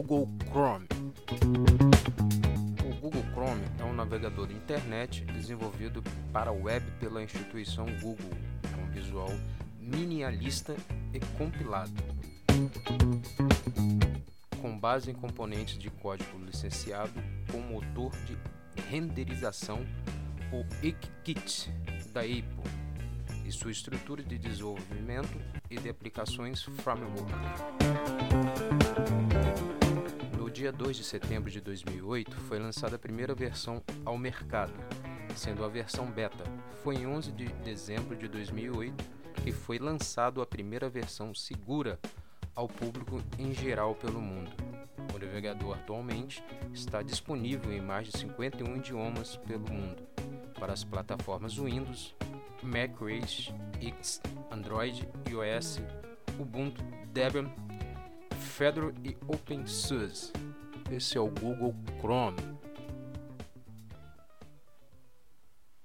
Google Chrome. O Google Chrome é um navegador de internet desenvolvido para a web pela instituição Google. É um visual minimalista e compilado. Com base em componentes de código licenciado com motor de renderização, o XKit da Apple, e sua estrutura de desenvolvimento e de aplicações framework. Dia 2 de setembro de 2008, foi lançada a primeira versão ao mercado, sendo a versão beta. Foi em 11 de dezembro de 2008 que foi lançado a primeira versão segura ao público em geral pelo mundo. O navegador atualmente está disponível em mais de 51 idiomas pelo mundo para as plataformas Windows, Mac OS X, Android, iOS, Ubuntu, Debian, Fedora e OpenSUSE. Esse é o Google Chrome.